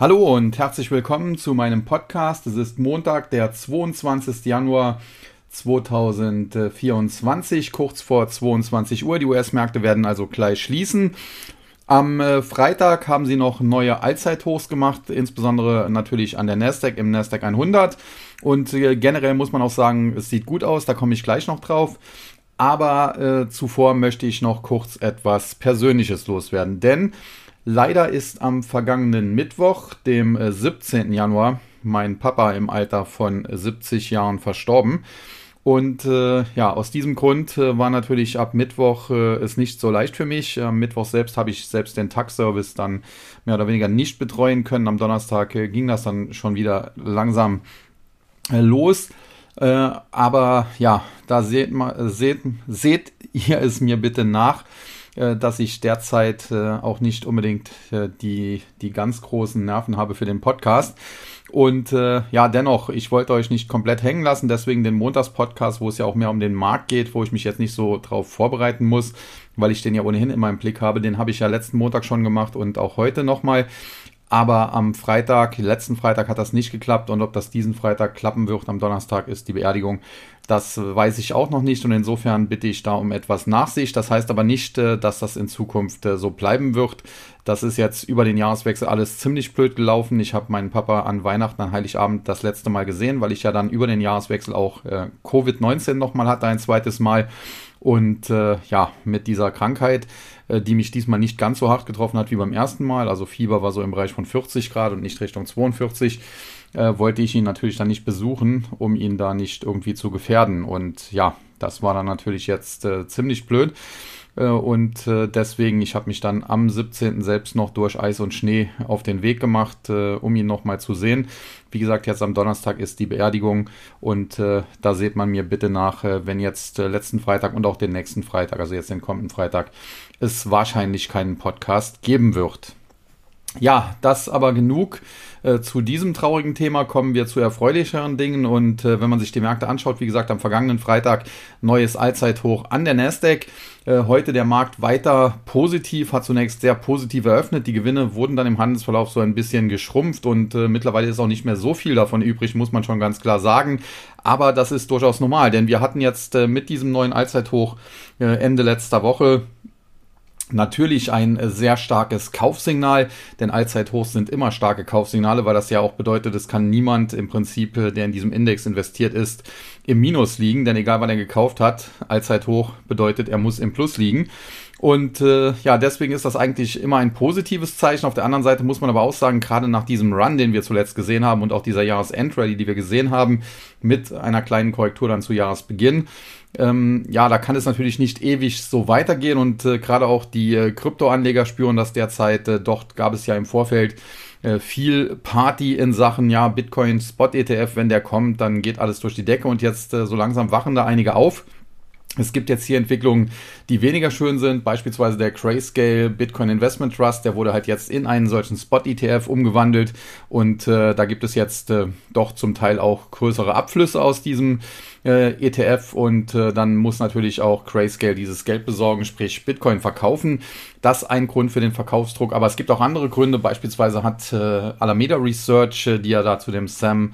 Hallo und herzlich willkommen zu meinem Podcast. Es ist Montag, der 22. Januar 2024, kurz vor 22 Uhr. Die US-Märkte werden also gleich schließen. Am äh, Freitag haben sie noch neue Allzeithochs gemacht, insbesondere natürlich an der Nasdaq im Nasdaq 100. Und äh, generell muss man auch sagen, es sieht gut aus, da komme ich gleich noch drauf. Aber äh, zuvor möchte ich noch kurz etwas Persönliches loswerden, denn Leider ist am vergangenen Mittwoch, dem 17. Äh, Januar, mein Papa im Alter von 70 Jahren verstorben. Und äh, ja, aus diesem Grund äh, war natürlich ab Mittwoch äh, es nicht so leicht für mich. Am Mittwoch selbst habe ich selbst den Tag-Service dann mehr oder weniger nicht betreuen können. Am Donnerstag äh, ging das dann schon wieder langsam äh, los. Aber ja, da seht, mal, seht, seht ihr es mir bitte nach dass ich derzeit äh, auch nicht unbedingt äh, die, die ganz großen Nerven habe für den Podcast. Und äh, ja, dennoch, ich wollte euch nicht komplett hängen lassen, deswegen den Montagspodcast, wo es ja auch mehr um den Markt geht, wo ich mich jetzt nicht so drauf vorbereiten muss, weil ich den ja ohnehin in meinem Blick habe. Den habe ich ja letzten Montag schon gemacht und auch heute nochmal. Aber am Freitag, letzten Freitag hat das nicht geklappt und ob das diesen Freitag klappen wird, am Donnerstag ist die Beerdigung. Das weiß ich auch noch nicht und insofern bitte ich da um etwas Nachsicht. Das heißt aber nicht, äh, dass das in Zukunft äh, so bleiben wird. Das ist jetzt über den Jahreswechsel alles ziemlich blöd gelaufen. Ich habe meinen Papa an Weihnachten, an Heiligabend das letzte Mal gesehen, weil ich ja dann über den Jahreswechsel auch äh, Covid-19 nochmal hatte, ein zweites Mal. Und äh, ja, mit dieser Krankheit, die mich diesmal nicht ganz so hart getroffen hat wie beim ersten Mal, also Fieber war so im Bereich von 40 Grad und nicht Richtung 42, äh, wollte ich ihn natürlich dann nicht besuchen, um ihn da nicht irgendwie zu gefährden. Und ja, das war dann natürlich jetzt äh, ziemlich blöd. Äh, und äh, deswegen, ich habe mich dann am 17. selbst noch durch Eis und Schnee auf den Weg gemacht, äh, um ihn nochmal zu sehen. Wie gesagt, jetzt am Donnerstag ist die Beerdigung und da seht man mir bitte nach, wenn jetzt letzten Freitag und auch den nächsten Freitag, also jetzt den kommenden Freitag, es wahrscheinlich keinen Podcast geben wird. Ja, das aber genug äh, zu diesem traurigen Thema. Kommen wir zu erfreulicheren Dingen. Und äh, wenn man sich die Märkte anschaut, wie gesagt, am vergangenen Freitag neues Allzeithoch an der Nasdaq. Äh, heute der Markt weiter positiv, hat zunächst sehr positiv eröffnet. Die Gewinne wurden dann im Handelsverlauf so ein bisschen geschrumpft und äh, mittlerweile ist auch nicht mehr so viel davon übrig, muss man schon ganz klar sagen. Aber das ist durchaus normal, denn wir hatten jetzt äh, mit diesem neuen Allzeithoch Ende letzter Woche Natürlich ein äh, sehr starkes Kaufsignal, denn Allzeithochs sind immer starke Kaufsignale, weil das ja auch bedeutet, es kann niemand im Prinzip, äh, der in diesem Index investiert ist, im Minus liegen, denn egal wann er gekauft hat, Allzeithoch bedeutet, er muss im Plus liegen. Und äh, ja, deswegen ist das eigentlich immer ein positives Zeichen. Auf der anderen Seite muss man aber auch sagen, gerade nach diesem Run, den wir zuletzt gesehen haben und auch dieser Jahresendrally, die wir gesehen haben, mit einer kleinen Korrektur dann zu Jahresbeginn, ähm, ja, da kann es natürlich nicht ewig so weitergehen und äh, gerade auch die äh, Kryptoanleger spüren das derzeit. Äh, dort gab es ja im Vorfeld äh, viel Party in Sachen, ja, Bitcoin Spot ETF, wenn der kommt, dann geht alles durch die Decke und jetzt äh, so langsam wachen da einige auf. Es gibt jetzt hier Entwicklungen, die weniger schön sind, beispielsweise der Grayscale Bitcoin Investment Trust, der wurde halt jetzt in einen solchen Spot-ETF umgewandelt und äh, da gibt es jetzt äh, doch zum Teil auch größere Abflüsse aus diesem äh, ETF und äh, dann muss natürlich auch Grayscale dieses Geld besorgen, sprich Bitcoin verkaufen. Das ist ein Grund für den Verkaufsdruck, aber es gibt auch andere Gründe, beispielsweise hat äh, Alameda Research, äh, die ja da zu dem Sam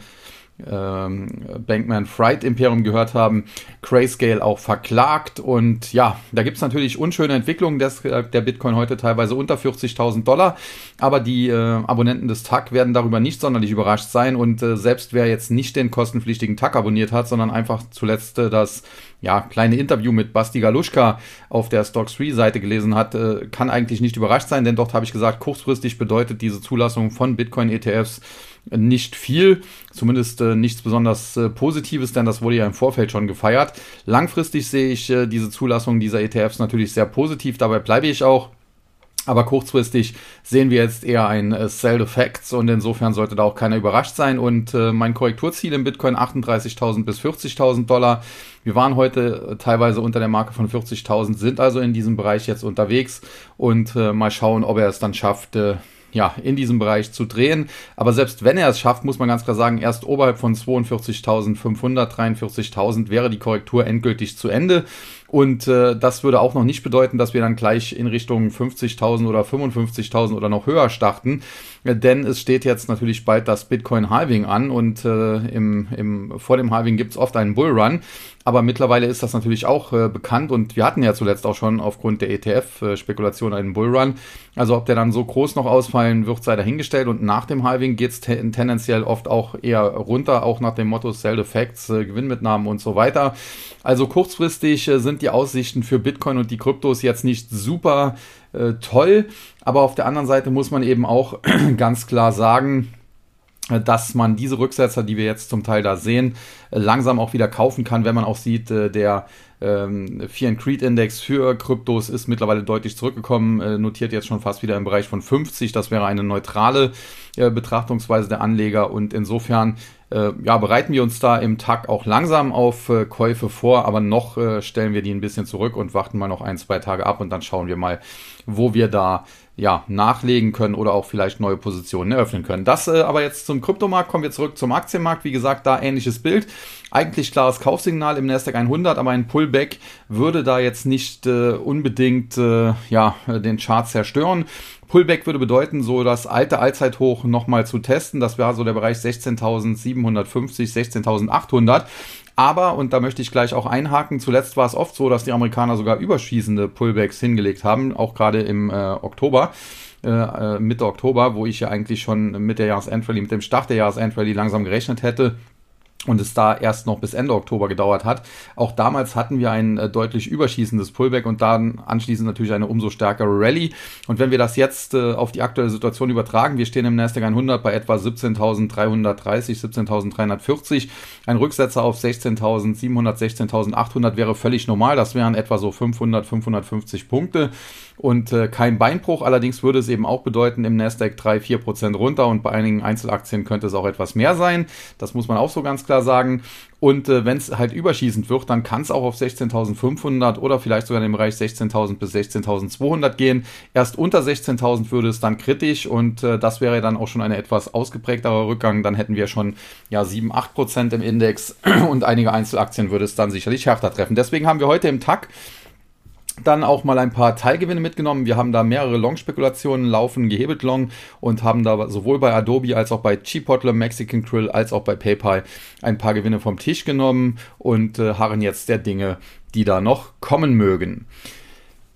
ähm, Bankman Fried Imperium gehört haben, Grayscale auch verklagt. Und ja, da gibt es natürlich unschöne Entwicklungen. Des, äh, der Bitcoin heute teilweise unter 40.000 Dollar. Aber die äh, Abonnenten des TAG werden darüber nicht sonderlich überrascht sein. Und äh, selbst wer jetzt nicht den kostenpflichtigen TAG abonniert hat, sondern einfach zuletzt äh, das ja, kleine Interview mit Basti Galuschka auf der Stocks 3 Seite gelesen hat, äh, kann eigentlich nicht überrascht sein, denn dort habe ich gesagt, kurzfristig bedeutet diese Zulassung von Bitcoin ETFs nicht viel, zumindest äh, nichts besonders äh, Positives, denn das wurde ja im Vorfeld schon gefeiert. Langfristig sehe ich äh, diese Zulassung dieser ETFs natürlich sehr positiv, dabei bleibe ich auch. Aber kurzfristig sehen wir jetzt eher ein äh, Sell the Facts und insofern sollte da auch keiner überrascht sein. Und äh, mein Korrekturziel im Bitcoin 38.000 bis 40.000 Dollar. Wir waren heute äh, teilweise unter der Marke von 40.000, sind also in diesem Bereich jetzt unterwegs und äh, mal schauen, ob er es dann schafft, äh, ja, in diesem Bereich zu drehen. Aber selbst wenn er es schafft, muss man ganz klar sagen, erst oberhalb von 42.500, 43.000 wäre die Korrektur endgültig zu Ende. Und äh, das würde auch noch nicht bedeuten, dass wir dann gleich in Richtung 50.000 oder 55.000 oder noch höher starten. Denn es steht jetzt natürlich bald das Bitcoin-Halving an und äh, im, im, vor dem Halving gibt es oft einen Bullrun. Aber mittlerweile ist das natürlich auch äh, bekannt und wir hatten ja zuletzt auch schon aufgrund der ETF-Spekulation einen Bullrun. Also ob der dann so groß noch ausfallen wird, sei dahingestellt. Und nach dem Halving geht es te tendenziell oft auch eher runter, auch nach dem Motto Sell Effects, äh, Gewinnmitnahmen und so weiter. Also kurzfristig äh, sind die Aussichten für Bitcoin und die Kryptos jetzt nicht super äh, toll. Aber auf der anderen Seite muss man eben auch ganz klar sagen, dass man diese Rücksetzer, die wir jetzt zum Teil da sehen, langsam auch wieder kaufen kann, wenn man auch sieht, äh, der ähm, Fear and Creed Index für Kryptos ist mittlerweile deutlich zurückgekommen, äh, notiert jetzt schon fast wieder im Bereich von 50. Das wäre eine neutrale äh, Betrachtungsweise der Anleger und insofern äh, ja, bereiten wir uns da im Tag auch langsam auf äh, Käufe vor, aber noch äh, stellen wir die ein bisschen zurück und warten mal noch ein, zwei Tage ab und dann schauen wir mal, wo wir da ja, nachlegen können oder auch vielleicht neue Positionen eröffnen können. Das äh, aber jetzt zum Kryptomarkt, kommen wir zurück zum Aktienmarkt. Wie gesagt, da ähnliches Bild. Eigentlich klares Kaufsignal im Nasdaq 100, aber ein Pullback würde da jetzt nicht äh, unbedingt äh, ja, den Chart zerstören. Pullback würde bedeuten, so das alte Allzeithoch nochmal zu testen. Das wäre so der Bereich 16.750, 16.800. Aber, und da möchte ich gleich auch einhaken, zuletzt war es oft so, dass die Amerikaner sogar überschießende Pullbacks hingelegt haben, auch gerade im äh, Oktober. Äh, äh Mitte Oktober, wo ich ja eigentlich schon mit der Jahresendrally, mit dem Start der Jahresendrally langsam gerechnet hätte, und es da erst noch bis Ende Oktober gedauert hat. Auch damals hatten wir ein äh, deutlich überschießendes Pullback und dann anschließend natürlich eine umso stärkere Rallye. Und wenn wir das jetzt äh, auf die aktuelle Situation übertragen, wir stehen im Nasdaq 100 bei etwa 17.330, 17.340. Ein Rücksetzer auf 16.700, 16.800 wäre völlig normal. Das wären etwa so 500, 550 Punkte und äh, kein Beinbruch. Allerdings würde es eben auch bedeuten, im Nasdaq 3, 4 Prozent runter und bei einigen Einzelaktien könnte es auch etwas mehr sein. Das muss man auch so ganz klar sagen. Und äh, wenn es halt überschießend wird, dann kann es auch auf 16.500 oder vielleicht sogar in dem Bereich 16.000 bis 16.200 gehen. Erst unter 16.000 würde es dann kritisch und äh, das wäre dann auch schon ein etwas ausgeprägterer Rückgang. Dann hätten wir schon ja 7, 8 Prozent im Index und einige Einzelaktien würde es dann sicherlich härter treffen. Deswegen haben wir heute im Tag dann auch mal ein paar Teilgewinne mitgenommen. Wir haben da mehrere Long-Spekulationen laufen, gehebelt Long und haben da sowohl bei Adobe als auch bei Chipotle, Mexican Grill als auch bei PayPal ein paar Gewinne vom Tisch genommen und äh, harren jetzt der Dinge, die da noch kommen mögen.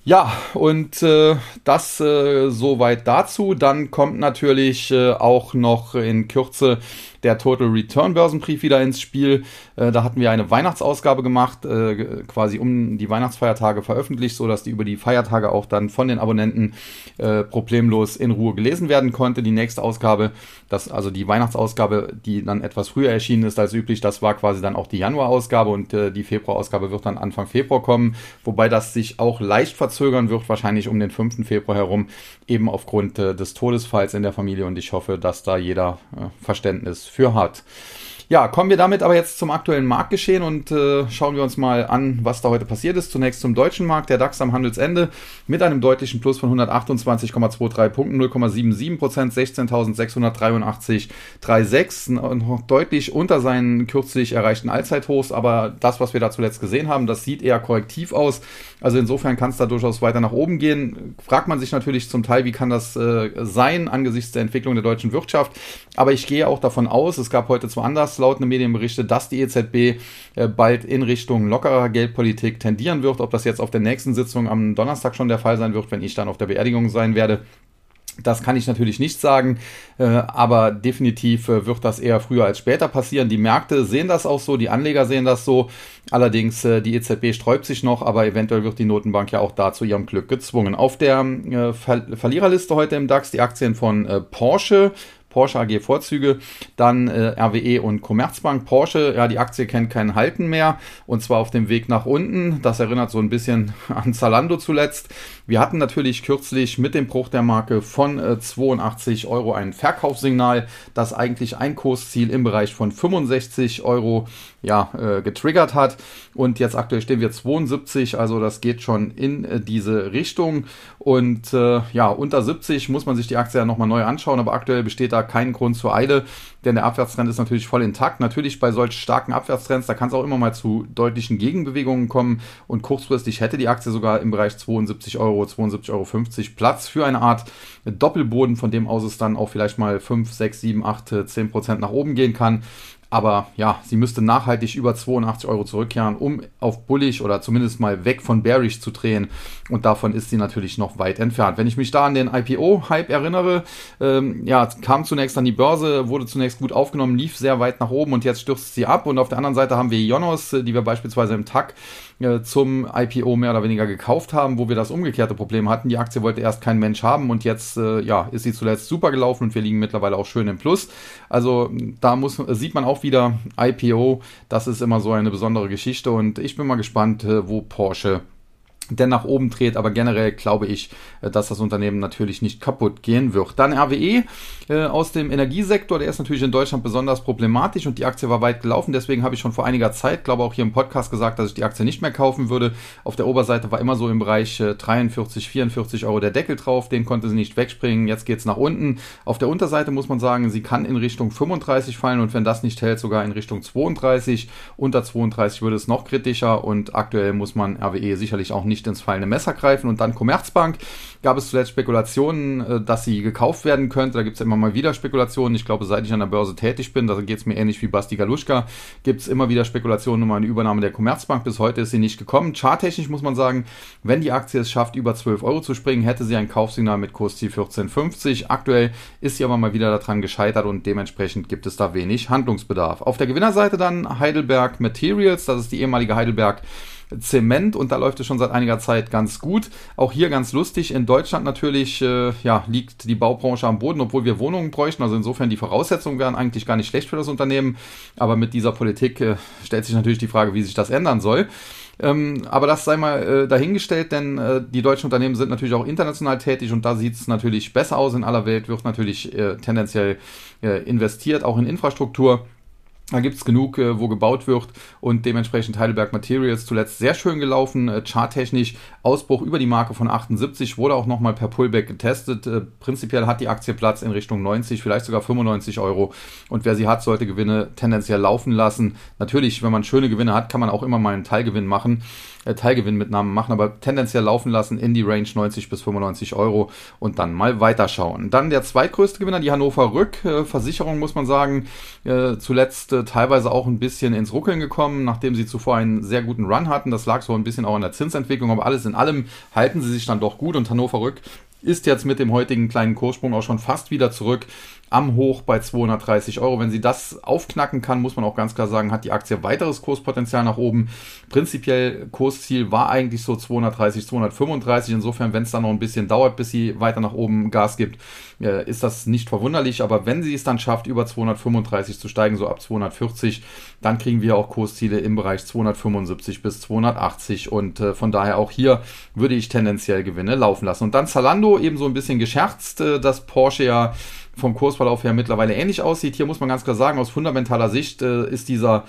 Ja, und äh, das äh, soweit dazu. Dann kommt natürlich äh, auch noch in Kürze der Total Return Börsenbrief wieder ins Spiel. Äh, da hatten wir eine Weihnachtsausgabe gemacht, äh, quasi um die Weihnachtsfeiertage veröffentlicht, so dass die über die Feiertage auch dann von den Abonnenten äh, problemlos in Ruhe gelesen werden konnte. Die nächste Ausgabe, das also die Weihnachtsausgabe, die dann etwas früher erschienen ist als üblich, das war quasi dann auch die Januarausgabe und äh, die Februarausgabe wird dann Anfang Februar kommen, wobei das sich auch leicht verzögern wird, wahrscheinlich um den 5. Februar herum, eben aufgrund äh, des Todesfalls in der Familie und ich hoffe, dass da jeder äh, Verständnis für hat. Ja, kommen wir damit aber jetzt zum aktuellen Marktgeschehen und äh, schauen wir uns mal an, was da heute passiert ist. Zunächst zum deutschen Markt. Der DAX am Handelsende mit einem deutlichen Plus von 128,23 Punkten, 0,77 Prozent, 16.683,36. Noch deutlich unter seinen kürzlich erreichten Allzeithochs, aber das, was wir da zuletzt gesehen haben, das sieht eher korrektiv aus. Also insofern kann es da durchaus weiter nach oben gehen. Fragt man sich natürlich zum Teil, wie kann das äh, sein angesichts der Entwicklung der deutschen Wirtschaft. Aber ich gehe auch davon aus, es gab heute zwar anders lautende Medienberichte, dass die EZB äh, bald in Richtung lockerer Geldpolitik tendieren wird. Ob das jetzt auf der nächsten Sitzung am Donnerstag schon der Fall sein wird, wenn ich dann auf der Beerdigung sein werde. Das kann ich natürlich nicht sagen, äh, aber definitiv äh, wird das eher früher als später passieren. Die Märkte sehen das auch so, die Anleger sehen das so. Allerdings, die EZB sträubt sich noch, aber eventuell wird die Notenbank ja auch da zu ihrem Glück gezwungen. Auf der Verliererliste heute im DAX die Aktien von Porsche, Porsche AG Vorzüge, dann äh, RWE und Commerzbank. Porsche, ja, die Aktie kennt kein Halten mehr und zwar auf dem Weg nach unten. Das erinnert so ein bisschen an Zalando zuletzt. Wir hatten natürlich kürzlich mit dem Bruch der Marke von äh, 82 Euro ein Verkaufssignal, das eigentlich ein Kursziel im Bereich von 65 Euro ja, äh, getriggert hat. Und jetzt aktuell stehen wir 72, also das geht schon in äh, diese Richtung. Und äh, ja, unter 70 muss man sich die Aktie ja nochmal neu anschauen, aber aktuell besteht da kein Grund zur Eile, denn der Abwärtstrend ist natürlich voll intakt. Natürlich bei solch starken Abwärtstrends, da kann es auch immer mal zu deutlichen Gegenbewegungen kommen und kurzfristig hätte die Aktie sogar im Bereich 72 Euro, 72,50 Euro Platz für eine Art Doppelboden, von dem aus es dann auch vielleicht mal 5, 6, 7, 8, 10 Prozent nach oben gehen kann. Aber ja, sie müsste nachhaltig über 82 Euro zurückkehren, um auf bullig oder zumindest mal weg von bearish zu drehen. Und davon ist sie natürlich noch weit entfernt. Wenn ich mich da an den IPO-Hype erinnere, ähm, ja, kam zunächst an die Börse, wurde zunächst gut aufgenommen, lief sehr weit nach oben und jetzt stürzt sie ab. Und auf der anderen Seite haben wir Ionos, die wir beispielsweise im TAC äh, zum IPO mehr oder weniger gekauft haben, wo wir das umgekehrte Problem hatten. Die Aktie wollte erst kein Mensch haben und jetzt äh, ja, ist sie zuletzt super gelaufen und wir liegen mittlerweile auch schön im Plus. Also da muss, sieht man auch wieder IPO, das ist immer so eine besondere Geschichte und ich bin mal gespannt, äh, wo Porsche der nach oben dreht, aber generell glaube ich, äh, dass das Unternehmen natürlich nicht kaputt gehen wird. Dann RWE äh, aus dem Energiesektor, der ist natürlich in Deutschland besonders problematisch und die Aktie war weit gelaufen, deswegen habe ich schon vor einiger Zeit, glaube auch hier im Podcast gesagt, dass ich die Aktie nicht mehr kaufen würde. Auf der Oberseite war immer so im Bereich äh, 43, 44 Euro der Deckel drauf, den konnte sie nicht wegspringen, jetzt geht es nach unten. Auf der Unterseite muss man sagen, sie kann in Richtung 35 fallen und wenn das nicht hält, sogar in Richtung 32. Unter 32 würde es noch kritischer und aktuell muss man RWE sicherlich auch nicht nicht ins fallende Messer greifen. Und dann Commerzbank gab es zuletzt Spekulationen, äh, dass sie gekauft werden könnte. Da gibt es immer mal wieder Spekulationen. Ich glaube, seit ich an der Börse tätig bin, da geht es mir ähnlich wie Basti Galuschka, gibt es immer wieder Spekulationen um eine Übernahme der Commerzbank. Bis heute ist sie nicht gekommen. Charttechnisch muss man sagen, wenn die Aktie es schafft, über 12 Euro zu springen, hätte sie ein Kaufsignal mit Kursziel 14,50. Aktuell ist sie aber mal wieder daran gescheitert und dementsprechend gibt es da wenig Handlungsbedarf. Auf der Gewinnerseite dann Heidelberg Materials, das ist die ehemalige Heidelberg Zement und da läuft es schon seit einiger Zeit ganz gut. Auch hier ganz lustig. In Deutschland natürlich äh, ja, liegt die Baubranche am Boden, obwohl wir Wohnungen bräuchten. Also insofern die Voraussetzungen wären eigentlich gar nicht schlecht für das Unternehmen. Aber mit dieser Politik äh, stellt sich natürlich die Frage, wie sich das ändern soll. Ähm, aber das sei mal äh, dahingestellt, denn äh, die deutschen Unternehmen sind natürlich auch international tätig und da sieht es natürlich besser aus. In aller Welt wird natürlich äh, tendenziell äh, investiert, auch in Infrastruktur. Da gibt's genug, äh, wo gebaut wird und dementsprechend Heidelberg Materials zuletzt sehr schön gelaufen, äh, charttechnisch Ausbruch über die Marke von 78, wurde auch nochmal per Pullback getestet. Äh, prinzipiell hat die Aktie Platz in Richtung 90, vielleicht sogar 95 Euro und wer sie hat, sollte Gewinne tendenziell laufen lassen. Natürlich, wenn man schöne Gewinne hat, kann man auch immer mal einen Teilgewinn machen äh, Teilgewinn mit Namen machen, aber tendenziell laufen lassen in die Range 90 bis 95 Euro und dann mal weiterschauen. Dann der zweitgrößte Gewinner, die Hannover Rück äh, Versicherung, muss man sagen, äh, zuletzt äh, teilweise auch ein bisschen ins Ruckeln gekommen, nachdem sie zuvor einen sehr guten Run hatten. Das lag so ein bisschen auch an der Zinsentwicklung, aber alles in allem halten sie sich dann doch gut und Hannover Rück ist jetzt mit dem heutigen kleinen Kurssprung auch schon fast wieder zurück am Hoch bei 230 Euro. Wenn sie das aufknacken kann, muss man auch ganz klar sagen, hat die Aktie weiteres Kurspotenzial nach oben. Prinzipiell Kursziel war eigentlich so 230, 235. Insofern, wenn es dann noch ein bisschen dauert, bis sie weiter nach oben Gas gibt, äh, ist das nicht verwunderlich. Aber wenn sie es dann schafft, über 235 zu steigen, so ab 240, dann kriegen wir auch Kursziele im Bereich 275 bis 280. Und äh, von daher auch hier würde ich tendenziell Gewinne laufen lassen. Und dann Zalando eben so ein bisschen gescherzt, äh, dass Porsche ja vom Kursverlauf her mittlerweile ähnlich aussieht. Hier muss man ganz klar sagen, aus fundamentaler Sicht äh, ist dieser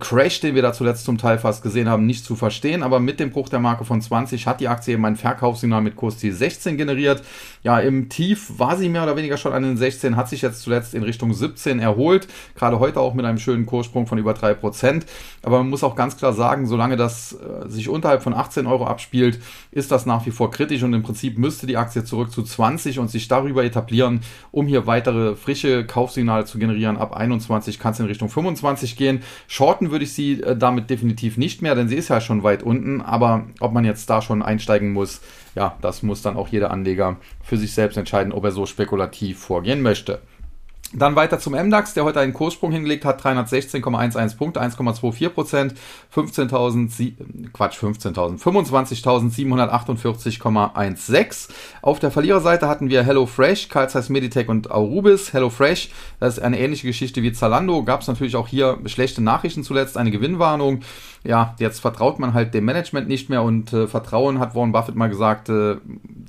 Crash, den wir da zuletzt zum Teil fast gesehen haben, nicht zu verstehen. Aber mit dem Bruch der Marke von 20 hat die Aktie eben ein Verkaufssignal mit Kursziel 16 generiert. Ja, im Tief war sie mehr oder weniger schon an den 16, hat sich jetzt zuletzt in Richtung 17 erholt. Gerade heute auch mit einem schönen Kurssprung von über 3%. Aber man muss auch ganz klar sagen, solange das äh, sich unterhalb von 18 Euro abspielt, ist das nach wie vor kritisch und im Prinzip müsste die Aktie zurück zu 20 und sich darüber etablieren, um hier weitere frische Kaufsignale zu generieren. Ab 21 kann es in Richtung 25 gehen. Shorten würde ich sie äh, damit definitiv nicht mehr, denn sie ist ja schon weit unten. Aber ob man jetzt da schon einsteigen muss, ja, das muss dann auch jeder Anleger für sich selbst entscheiden, ob er so spekulativ vorgehen möchte. Dann weiter zum MDAX, der heute einen Kurssprung hingelegt hat, 316,11 Punkte, 1,24 Prozent, 15.000, Quatsch, 15.000, 25.748,16. Auf der Verliererseite hatten wir HelloFresh, Carl Zeiss Meditech und Aurubis. HelloFresh, das ist eine ähnliche Geschichte wie Zalando, gab es natürlich auch hier schlechte Nachrichten zuletzt, eine Gewinnwarnung. Ja, jetzt vertraut man halt dem Management nicht mehr und äh, Vertrauen, hat Warren Buffett mal gesagt, äh,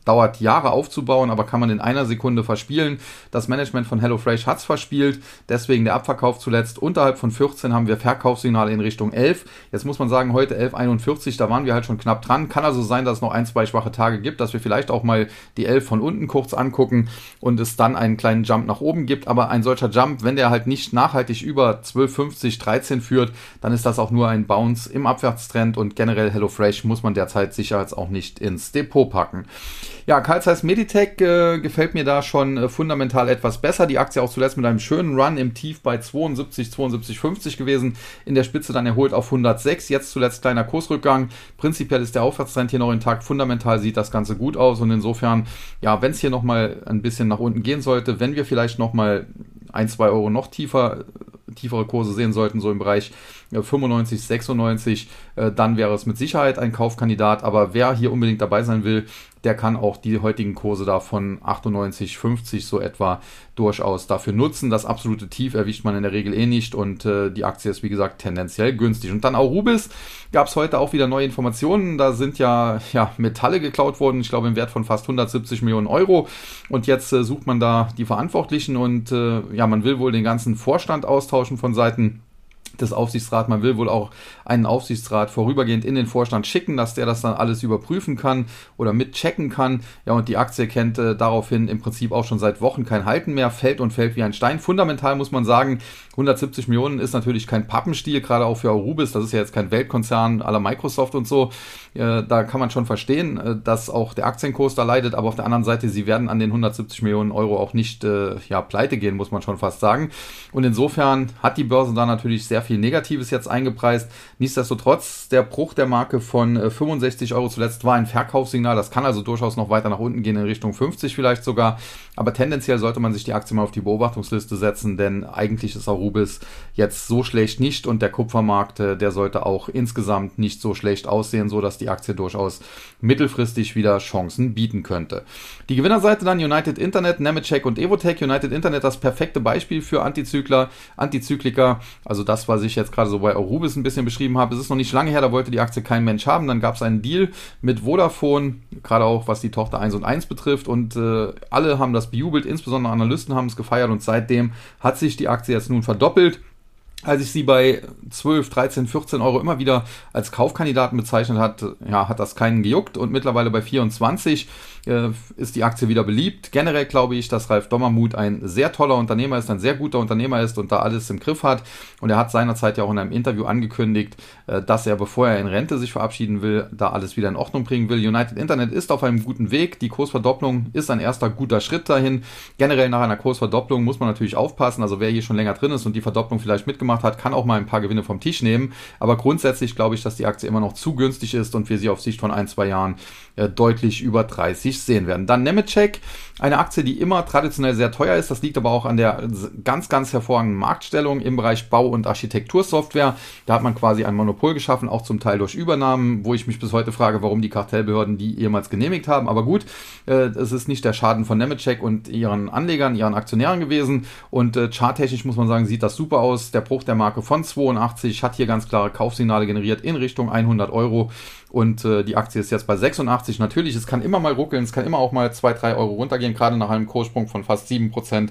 dauert Jahre aufzubauen, aber kann man in einer Sekunde verspielen. Das Management von HelloFresh hat's verspielt, deswegen der Abverkauf zuletzt. Unterhalb von 14 haben wir Verkaufssignale in Richtung 11. Jetzt muss man sagen, heute 11,41, da waren wir halt schon knapp dran. Kann also sein, dass es noch ein, zwei schwache Tage gibt, dass wir vielleicht auch mal die 11 von unten kurz angucken und es dann einen kleinen Jump nach oben gibt. Aber ein solcher Jump, wenn der halt nicht nachhaltig über 12,50, 13 führt, dann ist das auch nur ein Bounce im Abwärtstrend und generell HelloFresh muss man derzeit sicher jetzt auch nicht ins Depot packen. Ja, Carl Zeiss Meditech äh, gefällt mir da schon äh, fundamental etwas besser. Die Aktie auch zuletzt mit einem schönen Run im Tief bei 72, 72,50 gewesen. In der Spitze dann erholt auf 106. Jetzt zuletzt kleiner Kursrückgang. Prinzipiell ist der Aufwärtstrend hier noch intakt. Fundamental sieht das Ganze gut aus und insofern, ja, wenn es hier nochmal ein bisschen nach unten gehen sollte, wenn wir vielleicht nochmal ein, zwei Euro noch tiefer tiefere Kurse sehen sollten, so im Bereich 95, 96, äh, dann wäre es mit Sicherheit ein Kaufkandidat. Aber wer hier unbedingt dabei sein will, der kann auch die heutigen Kurse da von 98, 50 so etwa durchaus dafür nutzen. Das absolute Tief erwischt man in der Regel eh nicht und äh, die Aktie ist wie gesagt tendenziell günstig. Und dann auch Rubis gab es heute auch wieder neue Informationen. Da sind ja, ja Metalle geklaut worden, ich glaube im Wert von fast 170 Millionen Euro. Und jetzt äh, sucht man da die Verantwortlichen und äh, ja, man will wohl den ganzen Vorstand austauschen von Seiten des Aufsichtsrats. Man will wohl auch einen Aufsichtsrat vorübergehend in den Vorstand schicken, dass der das dann alles überprüfen kann oder mitchecken kann. Ja, und die Aktie kennt äh, daraufhin im Prinzip auch schon seit Wochen kein Halten mehr, fällt und fällt wie ein Stein. Fundamental muss man sagen, 170 Millionen ist natürlich kein Pappenstiel, gerade auch für Arubis. Das ist ja jetzt kein Weltkonzern aller Microsoft und so. Äh, da kann man schon verstehen, äh, dass auch der Aktienkurs da leidet. Aber auf der anderen Seite, sie werden an den 170 Millionen Euro auch nicht äh, ja, pleite gehen, muss man schon fast sagen. Und insofern hat die Börse da natürlich sehr viel Negatives jetzt eingepreist. Nichtsdestotrotz, der Bruch der Marke von 65 Euro zuletzt war ein Verkaufssignal. Das kann also durchaus noch weiter nach unten gehen, in Richtung 50 vielleicht sogar. Aber tendenziell sollte man sich die Aktie mal auf die Beobachtungsliste setzen, denn eigentlich ist auch Rubis jetzt so schlecht nicht und der Kupfermarkt, äh, der sollte auch insgesamt nicht so schlecht aussehen, so dass die Aktie durchaus mittelfristig wieder Chancen bieten könnte. Die Gewinnerseite dann United Internet, Nemetschek und Evotech. United Internet das perfekte Beispiel für Antizykler, Antizykliker, also das, was ich jetzt gerade so bei Arubis ein bisschen beschrieben habe. Es ist noch nicht lange her, da wollte die Aktie kein Mensch haben. Dann gab es einen Deal mit Vodafone, gerade auch was die Tochter 1 und 1 betrifft und äh, alle haben das bejubelt, insbesondere Analysten haben es gefeiert und seitdem hat sich die Aktie jetzt nun verdoppelt als ich sie bei 12, 13, 14 Euro immer wieder als Kaufkandidaten bezeichnet hat, ja, hat das keinen gejuckt und mittlerweile bei 24 äh, ist die Aktie wieder beliebt. Generell glaube ich, dass Ralf Dommermuth ein sehr toller Unternehmer ist, ein sehr guter Unternehmer ist und da alles im Griff hat. Und er hat seinerzeit ja auch in einem Interview angekündigt, äh, dass er, bevor er in Rente sich verabschieden will, da alles wieder in Ordnung bringen will. United Internet ist auf einem guten Weg. Die Kursverdopplung ist ein erster guter Schritt dahin. Generell nach einer Kursverdopplung muss man natürlich aufpassen. Also wer hier schon länger drin ist und die Verdopplung vielleicht mitgemacht hat, kann auch mal ein paar Gewinne vom Tisch nehmen. Aber grundsätzlich glaube ich, dass die Aktie immer noch zu günstig ist und wir sie auf Sicht von ein, zwei Jahren äh, deutlich über 30 sehen werden. Dann Nemetschek, eine Aktie, die immer traditionell sehr teuer ist. Das liegt aber auch an der ganz, ganz hervorragenden Marktstellung im Bereich Bau- und Architektursoftware. Da hat man quasi ein Monopol geschaffen, auch zum Teil durch Übernahmen, wo ich mich bis heute frage, warum die Kartellbehörden die jemals genehmigt haben. Aber gut, äh, es ist nicht der Schaden von Nemetschek und ihren Anlegern, ihren Aktionären gewesen. Und äh, charttechnisch muss man sagen, sieht das super aus. Der Bruch der Marke von 82 hat hier ganz klare Kaufsignale generiert in Richtung 100 Euro und äh, die Aktie ist jetzt bei 86. Natürlich, es kann immer mal ruckeln, es kann immer auch mal 2, 3 Euro runtergehen, gerade nach einem Kurssprung von fast 7%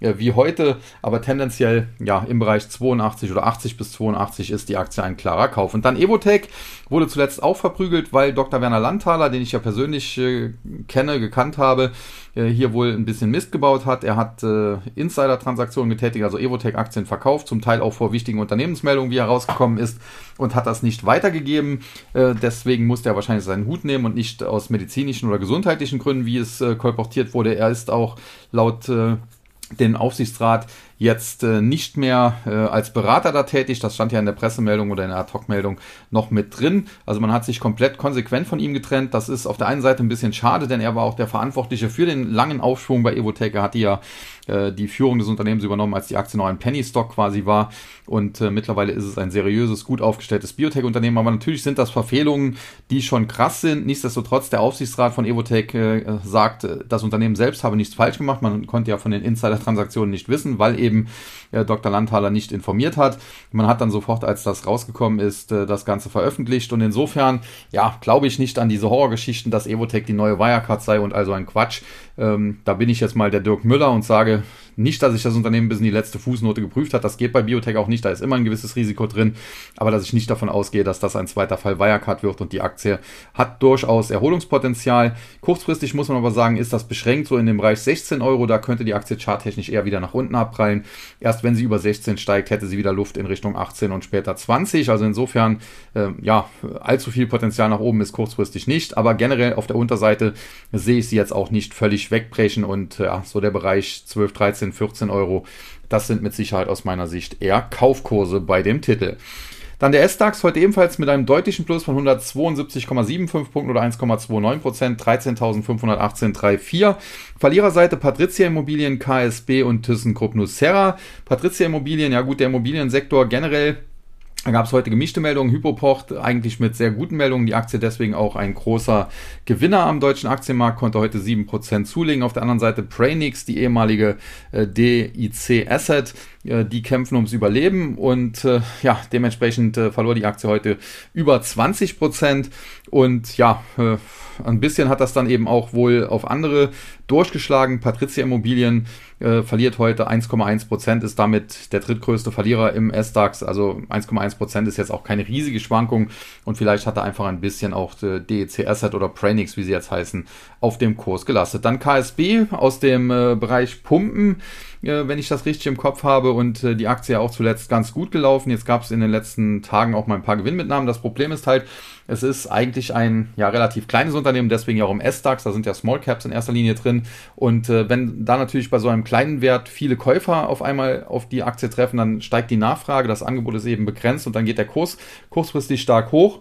äh, wie heute, aber tendenziell ja im Bereich 82 oder 80 bis 82 ist die Aktie ein klarer Kauf. Und dann Evotech wurde zuletzt auch verprügelt, weil Dr. Werner Landthaler, den ich ja persönlich äh, kenne, gekannt habe, äh, hier wohl ein bisschen Mist gebaut hat. Er hat äh, Insider-Transaktionen getätigt, also Evotech-Aktien verkauft, zum Teil auch vor wichtigen Unternehmensmeldungen, wie herausgekommen ist, und hat das nicht weitergegeben. Äh, deswegen musste er wahrscheinlich seinen Hut nehmen und nicht aus medizinischen oder gesundheitlichen Gründen, wie es äh, kolportiert wurde. Er ist auch laut äh, den Aufsichtsrat jetzt äh, nicht mehr äh, als Berater da tätig. Das stand ja in der Pressemeldung oder in der Ad-Hoc-Meldung noch mit drin. Also man hat sich komplett konsequent von ihm getrennt. Das ist auf der einen Seite ein bisschen schade, denn er war auch der Verantwortliche für den langen Aufschwung bei Evotech. Er hatte ja äh, die Führung des Unternehmens übernommen, als die Aktie noch ein Penny-Stock quasi war. Und äh, mittlerweile ist es ein seriöses, gut aufgestelltes Biotech-Unternehmen. Aber natürlich sind das Verfehlungen, die schon krass sind. Nichtsdestotrotz, der Aufsichtsrat von Evotech äh, sagt, das Unternehmen selbst habe nichts falsch gemacht. Man konnte ja von den Insider-Transaktionen nicht wissen, weil eben äh, Dr. Landhaler nicht informiert hat. Man hat dann sofort, als das rausgekommen ist, äh, das Ganze veröffentlicht und insofern, ja, glaube ich nicht an diese Horrorgeschichten, dass Evotech die neue Wirecard sei und also ein Quatsch. Ähm, da bin ich jetzt mal der Dirk Müller und sage, nicht, dass ich das Unternehmen bis in die letzte Fußnote geprüft hat. Das geht bei Biotech auch nicht. Da ist immer ein gewisses Risiko drin. Aber dass ich nicht davon ausgehe, dass das ein zweiter Fall Wirecard wird und die Aktie hat durchaus Erholungspotenzial. Kurzfristig muss man aber sagen, ist das beschränkt so in dem Bereich 16 Euro. Da könnte die Aktie charttechnisch eher wieder nach unten abprallen. Erst wenn sie über 16 steigt, hätte sie wieder Luft in Richtung 18 und später 20. Also insofern, äh, ja, allzu viel Potenzial nach oben ist kurzfristig nicht. Aber generell auf der Unterseite sehe ich sie jetzt auch nicht völlig wegbrechen und ja, so der Bereich 12, 13 13, 14 Euro. Das sind mit Sicherheit aus meiner Sicht eher Kaufkurse bei dem Titel. Dann der S-DAX heute ebenfalls mit einem deutlichen Plus von 172,75 Punkten oder 1,29 Prozent, 13.518,34. Verliererseite Patrizia Immobilien, KSB und ThyssenKrupp Nucera. Patrizia Immobilien, ja gut, der Immobiliensektor generell da gab es heute gemischte Meldungen. Hypopocht eigentlich mit sehr guten Meldungen. Die Aktie deswegen auch ein großer Gewinner am deutschen Aktienmarkt, konnte heute 7% zulegen. Auf der anderen Seite Prainix, die ehemalige äh, DIC Asset, die kämpfen ums Überleben und äh, ja, dementsprechend äh, verlor die Aktie heute über 20% und ja, äh, ein bisschen hat das dann eben auch wohl auf andere durchgeschlagen. Patricia Immobilien äh, verliert heute 1,1 Prozent, ist damit der drittgrößte Verlierer im S-DAX. Also 1,1 Prozent ist jetzt auch keine riesige Schwankung und vielleicht hat er einfach ein bisschen auch DEC Asset oder Pranix, wie sie jetzt heißen, auf dem Kurs gelastet. Dann KSB aus dem äh, Bereich Pumpen, äh, wenn ich das richtig im Kopf habe und äh, die Aktie auch zuletzt ganz gut gelaufen. Jetzt gab es in den letzten Tagen auch mal ein paar Gewinnmitnahmen. Das Problem ist halt, es ist eigentlich ein ja, relativ kleines Unternehmen, deswegen ja auch im S-DAX, da sind ja Small Caps in erster Linie drin. Und äh, wenn da natürlich bei so einem kleinen Wert viele Käufer auf einmal auf die Aktie treffen, dann steigt die Nachfrage, das Angebot ist eben begrenzt und dann geht der Kurs kurzfristig stark hoch.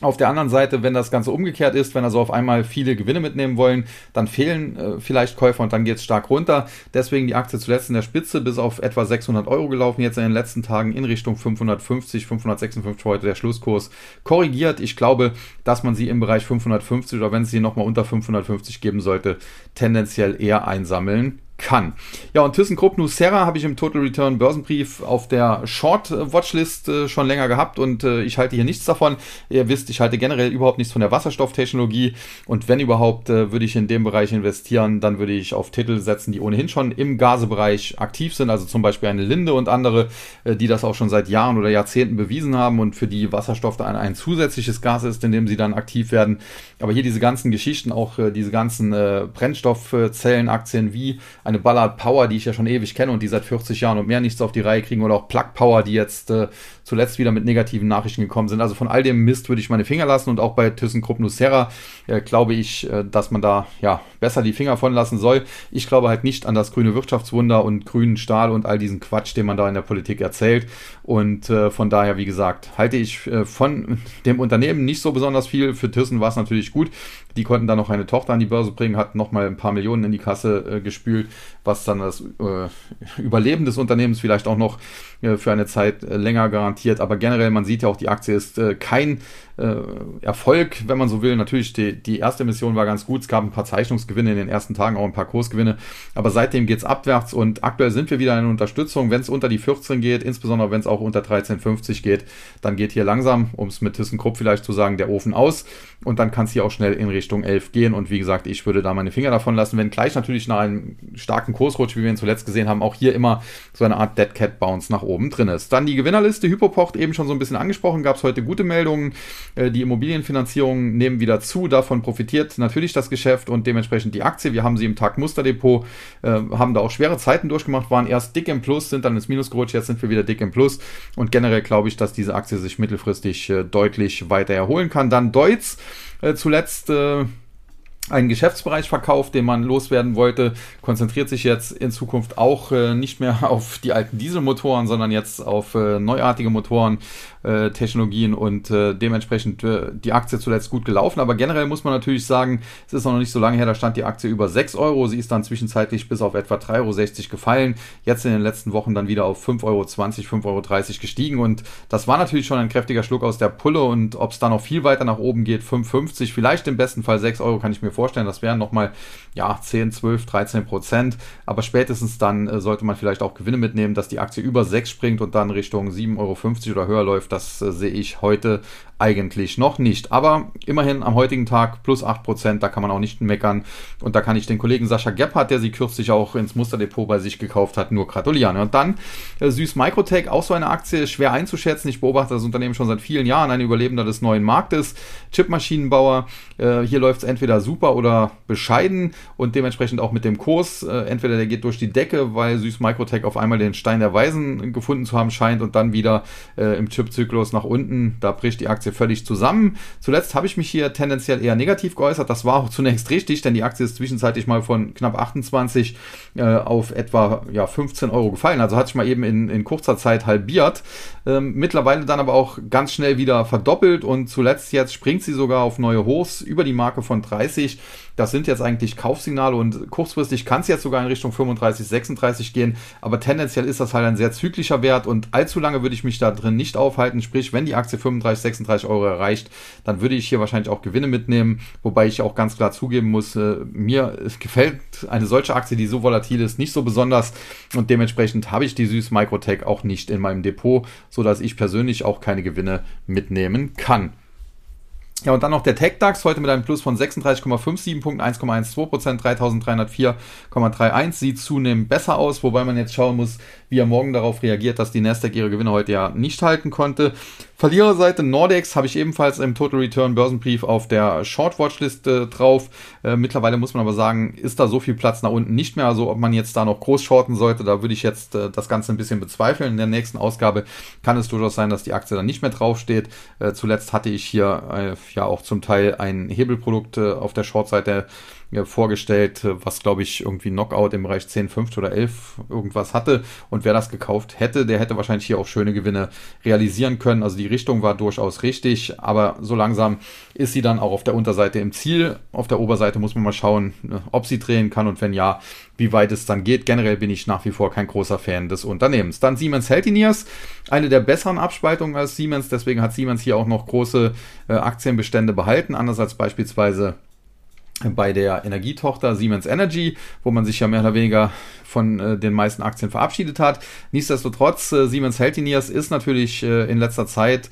Auf der anderen Seite, wenn das Ganze umgekehrt ist, wenn also auf einmal viele Gewinne mitnehmen wollen, dann fehlen äh, vielleicht Käufer und dann geht es stark runter. Deswegen die Aktie zuletzt in der Spitze bis auf etwa 600 Euro gelaufen, jetzt in den letzten Tagen in Richtung 550, 556 heute der Schlusskurs korrigiert. Ich glaube, dass man sie im Bereich 550 oder wenn es sie nochmal unter 550 geben sollte, tendenziell eher einsammeln kann. Ja, und ThyssenKrupp Nucera habe ich im Total Return Börsenbrief auf der Short Watchlist äh, schon länger gehabt und äh, ich halte hier nichts davon. Ihr wisst, ich halte generell überhaupt nichts von der Wasserstofftechnologie und wenn überhaupt äh, würde ich in dem Bereich investieren, dann würde ich auf Titel setzen, die ohnehin schon im Gasebereich aktiv sind, also zum Beispiel eine Linde und andere, äh, die das auch schon seit Jahren oder Jahrzehnten bewiesen haben und für die Wasserstoff ein, ein zusätzliches Gas ist, in dem sie dann aktiv werden. Aber hier diese ganzen Geschichten, auch äh, diese ganzen äh, Brennstoffzellenaktien wie eine Ballard Power, die ich ja schon ewig kenne und die seit 40 Jahren und mehr nichts auf die Reihe kriegen oder auch Plug Power, die jetzt äh, zuletzt wieder mit negativen Nachrichten gekommen sind. Also von all dem Mist würde ich meine Finger lassen und auch bei ThyssenKrupp Nucera äh, glaube ich, äh, dass man da ja besser die Finger von lassen soll. Ich glaube halt nicht an das grüne Wirtschaftswunder und grünen Stahl und all diesen Quatsch, den man da in der Politik erzählt. Und äh, von daher, wie gesagt, halte ich äh, von dem Unternehmen nicht so besonders viel. Für Thyssen war es natürlich gut. Die konnten dann noch eine Tochter an die Börse bringen, hat nochmal ein paar Millionen in die Kasse äh, gespült, was dann das äh, Überleben des Unternehmens vielleicht auch noch äh, für eine Zeit äh, länger garantiert. Aber generell, man sieht ja auch, die Aktie ist äh, kein Erfolg, wenn man so will. Natürlich, die, die erste Mission war ganz gut. Es gab ein paar Zeichnungsgewinne in den ersten Tagen, auch ein paar Kursgewinne. Aber seitdem geht's abwärts und aktuell sind wir wieder in Unterstützung. Wenn es unter die 14 geht, insbesondere wenn es auch unter 13,50 geht, dann geht hier langsam, um es mit ThyssenKrupp vielleicht zu sagen, der Ofen aus. Und dann kann es hier auch schnell in Richtung 11 gehen. Und wie gesagt, ich würde da meine Finger davon lassen, wenn gleich natürlich nach einem starken Kursrutsch, wie wir ihn zuletzt gesehen haben, auch hier immer so eine Art Dead Cat Bounce nach oben drin ist. Dann die Gewinnerliste Hypopocht eben schon so ein bisschen angesprochen, gab es heute gute Meldungen. Äh, die Immobilienfinanzierungen nehmen wieder zu, davon profitiert natürlich das Geschäft und dementsprechend die Aktie. Wir haben sie im Tag Musterdepot, äh, haben da auch schwere Zeiten durchgemacht, waren erst dick im Plus, sind dann ins Minus gerutscht, jetzt sind wir wieder dick im Plus und generell glaube ich, dass diese Aktie sich mittelfristig äh, deutlich weiter erholen kann. Dann Deutz zuletzt einen Geschäftsbereich verkauft, den man loswerden wollte, konzentriert sich jetzt in Zukunft auch äh, nicht mehr auf die alten Dieselmotoren, sondern jetzt auf äh, neuartige Motoren, äh, Technologien und äh, dementsprechend äh, die Aktie zuletzt gut gelaufen. Aber generell muss man natürlich sagen, es ist noch nicht so lange her, da stand die Aktie über 6 Euro. Sie ist dann zwischenzeitlich bis auf etwa 3,60 Euro gefallen. Jetzt in den letzten Wochen dann wieder auf 5,20 Euro, 5,30 Euro gestiegen. Und das war natürlich schon ein kräftiger Schluck aus der Pulle. Und ob es da noch viel weiter nach oben geht, 5,50, vielleicht im besten Fall 6 Euro, kann ich mir vorstellen. Das wären nochmal ja, 10, 12, 13 Prozent. Aber spätestens dann äh, sollte man vielleicht auch Gewinne mitnehmen, dass die Aktie über 6 springt und dann Richtung 7,50 Euro oder höher läuft. Das äh, sehe ich heute eigentlich noch nicht. Aber immerhin am heutigen Tag plus 8%, da kann man auch nicht meckern. Und da kann ich den Kollegen Sascha Gebhardt, der sie kürzlich auch ins Musterdepot bei sich gekauft hat, nur gratulieren. Und dann äh, Süß Microtech, auch so eine Aktie, schwer einzuschätzen. Ich beobachte das Unternehmen schon seit vielen Jahren, ein Überlebender des neuen Marktes, Chipmaschinenbauer. Äh, hier läuft es entweder super oder bescheiden und dementsprechend auch mit dem Kurs. Äh, entweder der geht durch die Decke, weil Süß Microtech auf einmal den Stein der Weisen gefunden zu haben scheint und dann wieder äh, im Chipzyklus nach unten. Da bricht die Aktie völlig zusammen. Zuletzt habe ich mich hier tendenziell eher negativ geäußert. Das war auch zunächst richtig, denn die Aktie ist zwischenzeitlich mal von knapp 28 äh, auf etwa ja, 15 Euro gefallen. Also hat sich mal eben in, in kurzer Zeit halbiert. Ähm, mittlerweile dann aber auch ganz schnell wieder verdoppelt und zuletzt jetzt springt sie sogar auf neue Hochs über die Marke von 30. Das sind jetzt eigentlich Kaufsignale und kurzfristig kann es jetzt sogar in Richtung 35, 36 gehen, aber tendenziell ist das halt ein sehr zyklischer Wert und allzu lange würde ich mich da drin nicht aufhalten. Sprich, wenn die Aktie 35, 36 Euro erreicht, dann würde ich hier wahrscheinlich auch Gewinne mitnehmen, wobei ich auch ganz klar zugeben muss, äh, mir gefällt eine solche Aktie, die so volatil ist, nicht so besonders und dementsprechend habe ich die Süß Microtech auch nicht in meinem Depot, sodass ich persönlich auch keine Gewinne mitnehmen kann. Ja, und dann noch der TechDAX, heute mit einem Plus von 36,57 Punkten, 1,12 Prozent, 3304,31. Sieht zunehmend besser aus, wobei man jetzt schauen muss, wie er morgen darauf reagiert, dass die Nasdaq ihre Gewinne heute ja nicht halten konnte. Verliererseite Nordex habe ich ebenfalls im Total Return Börsenbrief auf der Short-Watch-Liste drauf. Äh, mittlerweile muss man aber sagen, ist da so viel Platz nach unten nicht mehr. Also ob man jetzt da noch groß shorten sollte, da würde ich jetzt äh, das Ganze ein bisschen bezweifeln. In der nächsten Ausgabe kann es durchaus sein, dass die Aktie dann nicht mehr draufsteht. Äh, zuletzt hatte ich hier äh, ja auch zum Teil ein Hebelprodukt äh, auf der Short-Seite vorgestellt, was glaube ich irgendwie Knockout im Bereich 10, 5 oder 11 irgendwas hatte. Und wer das gekauft hätte, der hätte wahrscheinlich hier auch schöne Gewinne realisieren können. Also die Richtung war durchaus richtig, aber so langsam ist sie dann auch auf der Unterseite im Ziel. Auf der Oberseite muss man mal schauen, ne, ob sie drehen kann und wenn ja, wie weit es dann geht. Generell bin ich nach wie vor kein großer Fan des Unternehmens. Dann Siemens Healthineers, eine der besseren Abspaltungen als Siemens. Deswegen hat Siemens hier auch noch große äh, Aktienbestände behalten, anders als beispielsweise bei der Energietochter Siemens Energy, wo man sich ja mehr oder weniger von äh, den meisten Aktien verabschiedet hat. Nichtsdestotrotz, äh, Siemens Healthineers ist natürlich äh, in letzter Zeit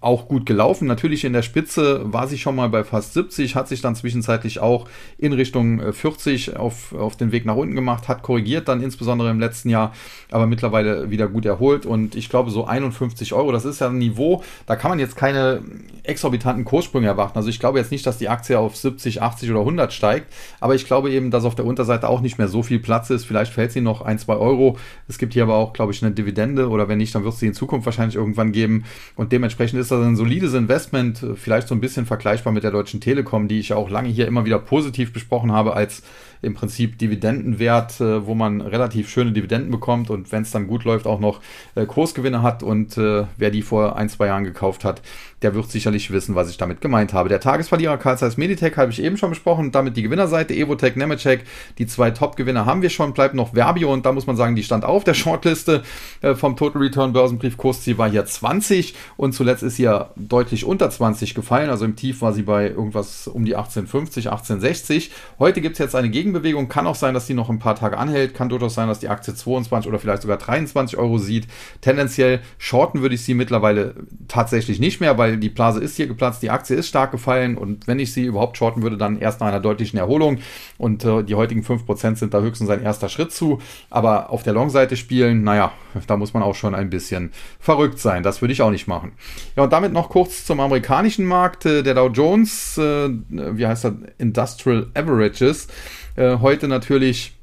auch gut gelaufen. Natürlich in der Spitze war sie schon mal bei fast 70, hat sich dann zwischenzeitlich auch in Richtung 40 äh, auf, auf den Weg nach unten gemacht, hat korrigiert dann insbesondere im letzten Jahr, aber mittlerweile wieder gut erholt und ich glaube so 51 Euro, das ist ja ein Niveau, da kann man jetzt keine exorbitanten Kurssprünge erwarten. Also ich glaube jetzt nicht, dass die Aktie auf 70, 80 oder 100 steigt, aber ich glaube eben, dass auf der Unterseite auch nicht mehr so viel Platz ist. Vielleicht fällt sie noch ein, zwei Euro. Es gibt hier aber auch, glaube ich, eine Dividende oder wenn nicht, dann wird es sie in Zukunft wahrscheinlich irgendwann geben und dementsprechend Dementsprechend ist das ein solides Investment, äh, vielleicht so ein bisschen vergleichbar mit der Deutschen Telekom, die ich auch lange hier immer wieder positiv besprochen habe als im Prinzip Dividendenwert, äh, wo man relativ schöne Dividenden bekommt und wenn es dann gut läuft, auch noch äh, Kursgewinne hat. Und wer die vor ein, zwei Jahren gekauft hat, der wird sicherlich wissen, was ich damit gemeint habe. Der Tagesverlierer Carl Zeiss Meditech habe ich eben schon besprochen. Damit die Gewinnerseite Evotech, Nemetschek. Die zwei Top-Gewinner haben wir schon. Bleibt noch Verbio und da muss man sagen, die stand auf der Shortliste äh, vom Total Return Börsenbrief. Kursziel war hier 20 und zuletzt ist sie ja deutlich unter 20 gefallen. Also im Tief war sie bei irgendwas um die 1850, 1860. Heute gibt es jetzt eine Gegenbewegung. Kann auch sein, dass die noch ein paar Tage anhält. Kann durchaus sein, dass die Aktie 22 oder vielleicht sogar 23 Euro sieht. Tendenziell shorten würde ich sie mittlerweile tatsächlich nicht mehr, weil die Blase ist hier geplatzt. Die Aktie ist stark gefallen und wenn ich sie überhaupt shorten würde, dann erst nach einer deutlichen Erholung. Und äh, die heutigen 5% sind da höchstens ein erster Schritt zu. Aber auf der Long-Seite spielen, naja, da muss man auch schon ein bisschen verrückt sein. Das würde ich auch nicht machen. Ja, und damit noch kurz zum amerikanischen Markt. Äh, der Dow Jones, äh, wie heißt das? Industrial Averages. Äh, heute natürlich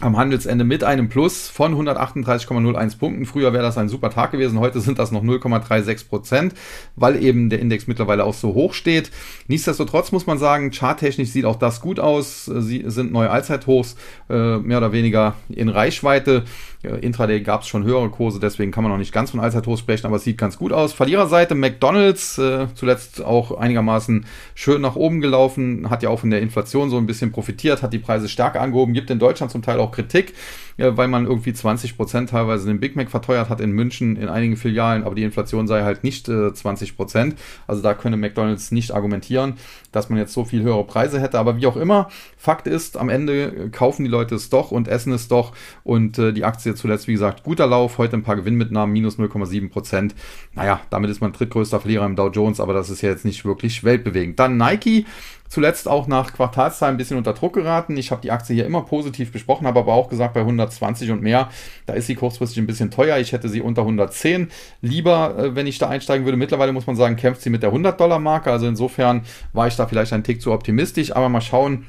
am Handelsende mit einem Plus von 138,01 Punkten. Früher wäre das ein super Tag gewesen, heute sind das noch 0,36 Prozent, weil eben der Index mittlerweile auch so hoch steht. Nichtsdestotrotz muss man sagen, charttechnisch sieht auch das gut aus. Sie sind neue Allzeithochs, äh, mehr oder weniger in Reichweite. Intraday gab es schon höhere Kurse, deswegen kann man noch nicht ganz von Allzeithochs sprechen, aber es sieht ganz gut aus. Verliererseite McDonalds, äh, zuletzt auch einigermaßen schön nach oben gelaufen, hat ja auch von der Inflation so ein bisschen profitiert, hat die Preise stärker angehoben, gibt in Deutschland zum Teil auch Kritik weil man irgendwie 20 Prozent teilweise den Big Mac verteuert hat in München in einigen Filialen, aber die Inflation sei halt nicht äh, 20 Prozent. Also da könne McDonald's nicht argumentieren, dass man jetzt so viel höhere Preise hätte. Aber wie auch immer, Fakt ist, am Ende kaufen die Leute es doch und essen es doch. Und äh, die Aktie zuletzt, wie gesagt, guter Lauf, heute ein paar Gewinnmitnahmen, minus 0,7 Prozent. Naja, damit ist man drittgrößter Verlierer im Dow Jones, aber das ist ja jetzt nicht wirklich weltbewegend. Dann Nike zuletzt auch nach Quartalszahlen ein bisschen unter Druck geraten. Ich habe die Aktie hier immer positiv besprochen, habe aber auch gesagt, bei 120 und mehr, da ist sie kurzfristig ein bisschen teuer. Ich hätte sie unter 110 lieber, äh, wenn ich da einsteigen würde. Mittlerweile muss man sagen, kämpft sie mit der 100-Dollar-Marke. Also insofern war ich da vielleicht ein Tick zu optimistisch, aber mal schauen,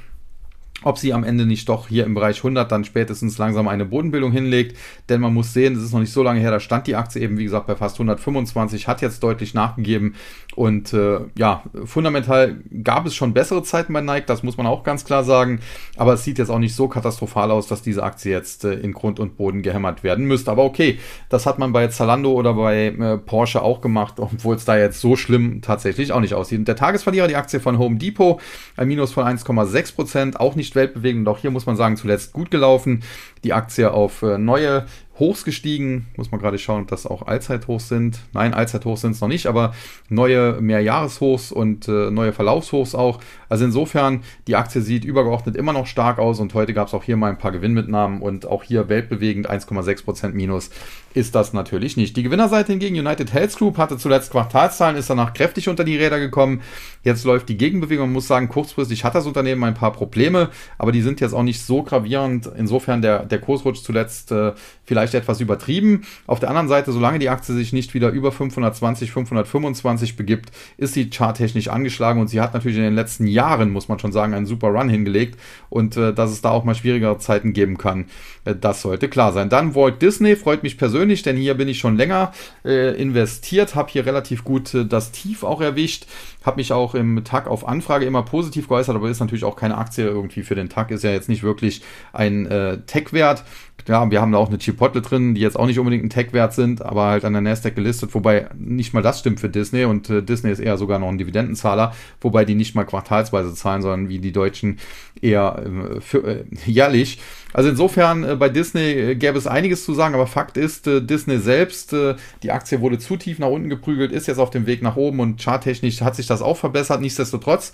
ob sie am Ende nicht doch hier im Bereich 100 dann spätestens langsam eine Bodenbildung hinlegt. Denn man muss sehen, es ist noch nicht so lange her, da stand die Aktie eben, wie gesagt, bei fast 125, hat jetzt deutlich nachgegeben. Und äh, ja, fundamental gab es schon bessere Zeiten bei Nike, das muss man auch ganz klar sagen. Aber es sieht jetzt auch nicht so katastrophal aus, dass diese Aktie jetzt äh, in Grund und Boden gehämmert werden müsste. Aber okay, das hat man bei Zalando oder bei äh, Porsche auch gemacht, obwohl es da jetzt so schlimm tatsächlich auch nicht aussieht. Und der Tagesverlierer, die Aktie von Home Depot, ein Minus von 1,6 Prozent, auch nicht weltbewegend. Und auch hier muss man sagen, zuletzt gut gelaufen. Die Aktie auf äh, neue Hochs gestiegen. Muss man gerade schauen, ob das auch Allzeithochs sind. Nein, Allzeithochs sind es noch nicht, aber neue Mehrjahreshochs und äh, neue Verlaufshochs auch. Also insofern, die Aktie sieht übergeordnet immer noch stark aus und heute gab es auch hier mal ein paar Gewinnmitnahmen und auch hier weltbewegend 1,6% Minus ist das natürlich nicht. Die Gewinnerseite hingegen, United Health Group, hatte zuletzt Quartalszahlen, ist danach kräftig unter die Räder gekommen. Jetzt läuft die Gegenbewegung. Muss sagen, kurzfristig hat das Unternehmen ein paar Probleme, aber die sind jetzt auch nicht so gravierend. Insofern der, der Kursrutsch zuletzt äh, vielleicht etwas übertrieben. Auf der anderen Seite, solange die Aktie sich nicht wieder über 520, 525 begibt, ist sie charttechnisch angeschlagen und sie hat natürlich in den letzten Jahren, muss man schon sagen, einen super Run hingelegt und äh, dass es da auch mal schwierigere Zeiten geben kann, äh, das sollte klar sein. Dann Walt Disney freut mich persönlich, denn hier bin ich schon länger äh, investiert, habe hier relativ gut äh, das Tief auch erwischt, habe mich auch im Tag auf Anfrage immer positiv geäußert, aber ist natürlich auch keine Aktie irgendwie für den Tag, ist ja jetzt nicht wirklich ein äh, Tech-Wert. Ja, wir haben da auch eine Chipotle drin, die jetzt auch nicht unbedingt ein Tech-Wert sind, aber halt an der Nasdaq gelistet, wobei nicht mal das stimmt für Disney und äh, Disney ist eher sogar noch ein Dividendenzahler, wobei die nicht mal quartalsweise zahlen, sondern wie die Deutschen eher äh, für, äh, jährlich. Also insofern äh, bei Disney äh, gäbe es einiges zu sagen, aber Fakt ist, äh, Disney selbst, die Aktie wurde zu tief nach unten geprügelt, ist jetzt auf dem Weg nach oben und charttechnisch hat sich das auch verbessert. Nichtsdestotrotz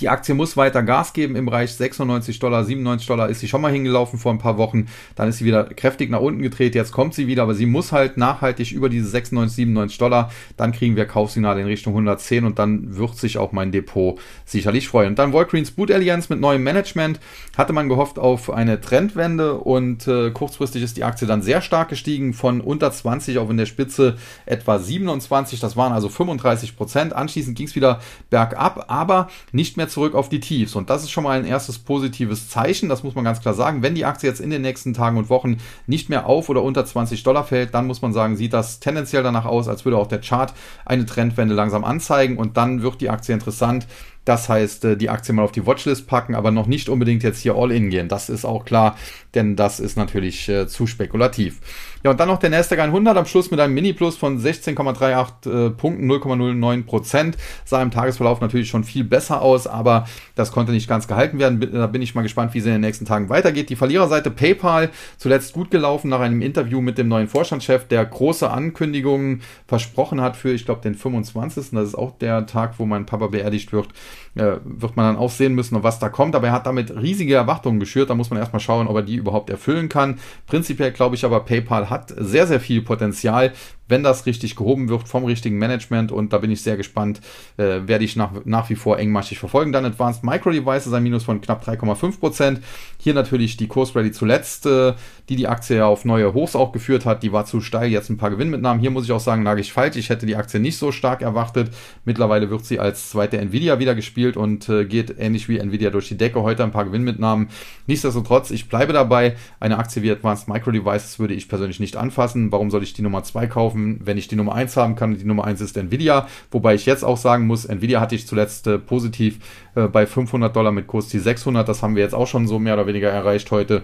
die Aktie muss weiter Gas geben im Bereich 96 Dollar, 97 Dollar ist sie schon mal hingelaufen vor ein paar Wochen. Dann ist sie wieder kräftig nach unten gedreht. Jetzt kommt sie wieder, aber sie muss halt nachhaltig über diese 96, 97 Dollar. Dann kriegen wir Kaufsignale in Richtung 110 und dann wird sich auch mein Depot sicherlich freuen. Und dann Walgreens Boot Alliance mit neuem Management. Hatte man gehofft auf eine Trendwende und äh, kurzfristig ist die Aktie dann sehr stark gestiegen von unter 20 auf in der Spitze etwa 27. Das waren also 35 Prozent. Anschließend ging es wieder bergab, aber nicht mehr mehr zurück auf die Tiefs. Und das ist schon mal ein erstes positives Zeichen. Das muss man ganz klar sagen. Wenn die Aktie jetzt in den nächsten Tagen und Wochen nicht mehr auf oder unter 20 Dollar fällt, dann muss man sagen, sieht das tendenziell danach aus, als würde auch der Chart eine Trendwende langsam anzeigen. Und dann wird die Aktie interessant. Das heißt, äh, die Aktie mal auf die Watchlist packen, aber noch nicht unbedingt jetzt hier all in gehen. Das ist auch klar, denn das ist natürlich äh, zu spekulativ. Ja, und dann noch der Nasdaq 100 am Schluss mit einem Mini-Plus von 16,38 äh, Punkten, 0,09 Prozent. Sah im Tagesverlauf natürlich schon viel besser aus, aber das konnte nicht ganz gehalten werden. Da bin ich mal gespannt, wie es in den nächsten Tagen weitergeht. Die Verliererseite PayPal zuletzt gut gelaufen nach einem Interview mit dem neuen Vorstandschef, der große Ankündigungen versprochen hat für, ich glaube, den 25. Das ist auch der Tag, wo mein Papa beerdigt wird. Äh, wird man dann auch sehen müssen, was da kommt. Aber er hat damit riesige Erwartungen geschürt. Da muss man erstmal schauen, ob er die überhaupt erfüllen kann. Prinzipiell glaube ich aber, PayPal hat sehr, sehr viel Potenzial, wenn das richtig gehoben wird vom richtigen Management und da bin ich sehr gespannt, äh, werde ich nach, nach wie vor engmaschig verfolgen. Dann Advanced Micro Devices, ein Minus von knapp 3,5 Prozent. Hier natürlich die Kursrally zuletzt, äh, die die Aktie ja auf neue Hochs auch geführt hat. Die war zu steil, jetzt ein paar Gewinnmitnahmen. Hier muss ich auch sagen, lag ich falsch. Ich hätte die Aktie nicht so stark erwartet. Mittlerweile wird sie als zweite Nvidia wieder gespielt und äh, geht ähnlich wie Nvidia durch die Decke. Heute ein paar Gewinnmitnahmen. Nichtsdestotrotz, ich bleibe dabei. Eine Aktie wie Advanced Micro Devices würde ich persönlich nicht anfassen. Warum soll ich die Nummer 2 kaufen, wenn ich die Nummer 1 haben kann? Die Nummer 1 ist Nvidia. Wobei ich jetzt auch sagen muss, Nvidia hatte ich zuletzt äh, positiv äh, bei 500 Dollar mit Kurs die 600. Das haben wir jetzt auch schon so mehr oder weniger erreicht heute.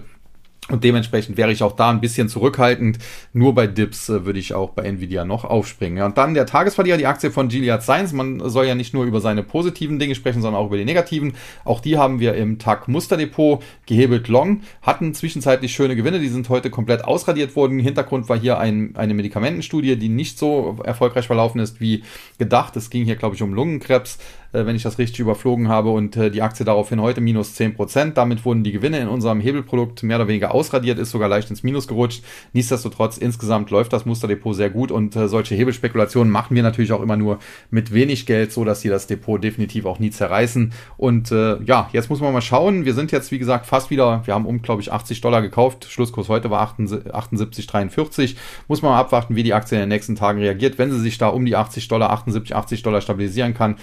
Und dementsprechend wäre ich auch da ein bisschen zurückhaltend. Nur bei Dips äh, würde ich auch bei Nvidia noch aufspringen. Ja, und dann der Tagesverlierer, die Aktie von Gilead Science. Man soll ja nicht nur über seine positiven Dinge sprechen, sondern auch über die negativen. Auch die haben wir im Tag Musterdepot gehebelt long, hatten zwischenzeitlich schöne Gewinne. Die sind heute komplett ausradiert worden. Hintergrund war hier ein, eine Medikamentenstudie, die nicht so erfolgreich verlaufen ist wie gedacht. Es ging hier, glaube ich, um Lungenkrebs. Äh, wenn ich das richtig überflogen habe und äh, die Aktie daraufhin heute minus 10%. Damit wurden die Gewinne in unserem Hebelprodukt mehr oder weniger ausradiert, ist sogar leicht ins Minus gerutscht. Nichtsdestotrotz, insgesamt läuft das Musterdepot sehr gut und äh, solche Hebelspekulationen machen wir natürlich auch immer nur mit wenig Geld, so dass sie das Depot definitiv auch nie zerreißen. Und äh, ja, jetzt muss man mal schauen. Wir sind jetzt, wie gesagt, fast wieder, wir haben um, glaube ich, 80 Dollar gekauft. Schlusskurs heute war 78,43. Muss man mal abwarten, wie die Aktie in den nächsten Tagen reagiert. Wenn sie sich da um die 80 Dollar, 78, 80 Dollar stabilisieren kann,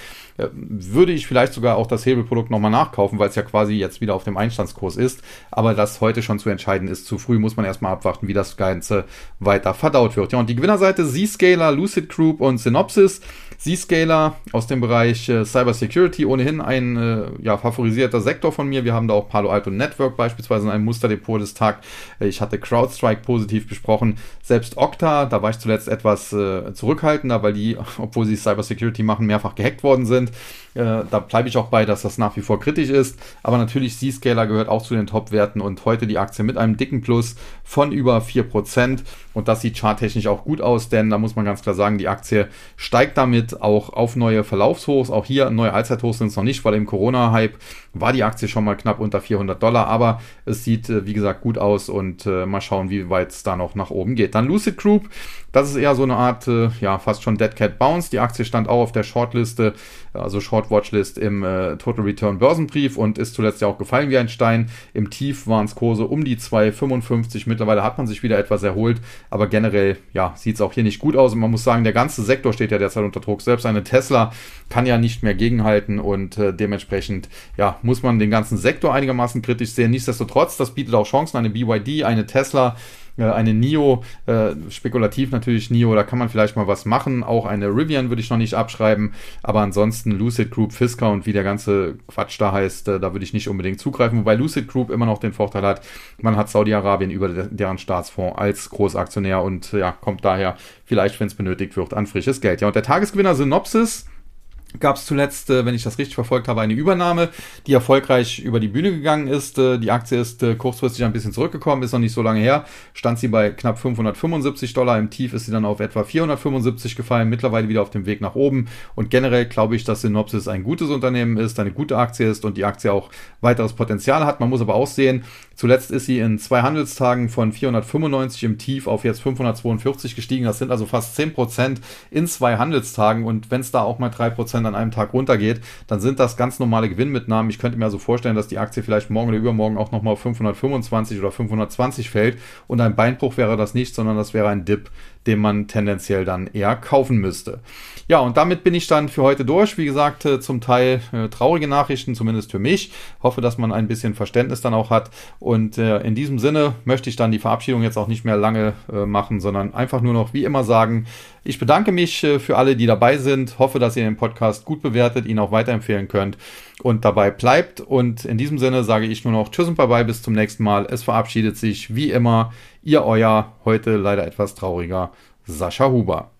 würde ich vielleicht sogar auch das Hebelprodukt nochmal nachkaufen, weil es ja quasi jetzt wieder auf dem Einstandskurs ist. Aber das heute schon zu entscheiden ist zu früh, muss man erstmal abwarten, wie das Ganze weiter verdaut wird. Ja, und die Gewinnerseite Zscaler, Lucid Group und Synopsys. Zscaler aus dem Bereich äh, Cyber Security, ohnehin ein äh, ja, favorisierter Sektor von mir. Wir haben da auch Palo Alto Network beispielsweise in einem Musterdepot des Tag. Äh, ich hatte CrowdStrike positiv besprochen. Selbst Okta, da war ich zuletzt etwas äh, zurückhaltender, weil die, obwohl sie Cyber Security machen, mehrfach gehackt worden sind. Äh, da bleibe ich auch bei, dass das nach wie vor kritisch ist. Aber natürlich, Zscaler gehört auch zu den Top-Werten und heute die Aktie mit einem dicken Plus von über 4%. Und das sieht charttechnisch auch gut aus, denn da muss man ganz klar sagen, die Aktie steigt damit auch auf neue Verlaufshochs. Auch hier neue Allzeithochs sind es noch nicht, weil im Corona-Hype war die Aktie schon mal knapp unter 400 Dollar. Aber es sieht, äh, wie gesagt, gut aus und äh, mal schauen, wie weit es da noch nach oben geht. Dann Lucid Group, das ist eher so eine Art, äh, ja, fast schon Dead Cat Bounce. Die Aktie stand auch auf der Shortliste, also Short Watchlist im äh, Total Return Börsenbrief und ist zuletzt ja auch gefallen wie ein Stein. Im Tief waren es Kurse um die 2,55. Mittlerweile hat man sich wieder etwas erholt. Aber generell, ja, sieht es auch hier nicht gut aus. Und man muss sagen, der ganze Sektor steht ja derzeit unter Druck. Selbst eine Tesla kann ja nicht mehr gegenhalten und äh, dementsprechend, ja, muss man den ganzen Sektor einigermaßen kritisch sehen. Nichtsdestotrotz, das bietet auch Chancen. Eine BYD, eine Tesla, eine NIO, äh, spekulativ natürlich NIO, da kann man vielleicht mal was machen. Auch eine Rivian würde ich noch nicht abschreiben, aber ansonsten Lucid Group, Fisker und wie der ganze Quatsch da heißt, äh, da würde ich nicht unbedingt zugreifen. Wobei Lucid Group immer noch den Vorteil hat, man hat Saudi-Arabien über deren Staatsfonds als Großaktionär und ja, kommt daher vielleicht, wenn es benötigt wird, an frisches Geld. Ja, und der Tagesgewinner Synopsis gab es zuletzt, äh, wenn ich das richtig verfolgt habe, eine Übernahme, die erfolgreich über die Bühne gegangen ist. Äh, die Aktie ist äh, kurzfristig ein bisschen zurückgekommen, ist noch nicht so lange her. Stand sie bei knapp 575 Dollar. Im Tief ist sie dann auf etwa 475 gefallen, mittlerweile wieder auf dem Weg nach oben. Und generell glaube ich, dass Synopsis ein gutes Unternehmen ist, eine gute Aktie ist und die Aktie auch weiteres Potenzial hat. Man muss aber auch sehen, zuletzt ist sie in zwei Handelstagen von 495 im Tief auf jetzt 542 gestiegen. Das sind also fast 10 Prozent in zwei Handelstagen. Und wenn es da auch mal drei Prozent an einem Tag runtergeht, dann sind das ganz normale Gewinnmitnahmen. Ich könnte mir also vorstellen, dass die Aktie vielleicht morgen oder übermorgen auch nochmal auf 525 oder 520 fällt. Und ein Beinbruch wäre das nicht, sondern das wäre ein Dip, den man tendenziell dann eher kaufen müsste. Ja, und damit bin ich dann für heute durch. Wie gesagt, äh, zum Teil äh, traurige Nachrichten, zumindest für mich. Hoffe, dass man ein bisschen Verständnis dann auch hat. Und äh, in diesem Sinne möchte ich dann die Verabschiedung jetzt auch nicht mehr lange äh, machen, sondern einfach nur noch wie immer sagen, ich bedanke mich äh, für alle, die dabei sind. Hoffe, dass ihr den Podcast gut bewertet, ihn auch weiterempfehlen könnt und dabei bleibt. Und in diesem Sinne sage ich nur noch Tschüss und Bye-bye, bis zum nächsten Mal. Es verabschiedet sich wie immer Ihr euer, heute leider etwas trauriger Sascha Huber.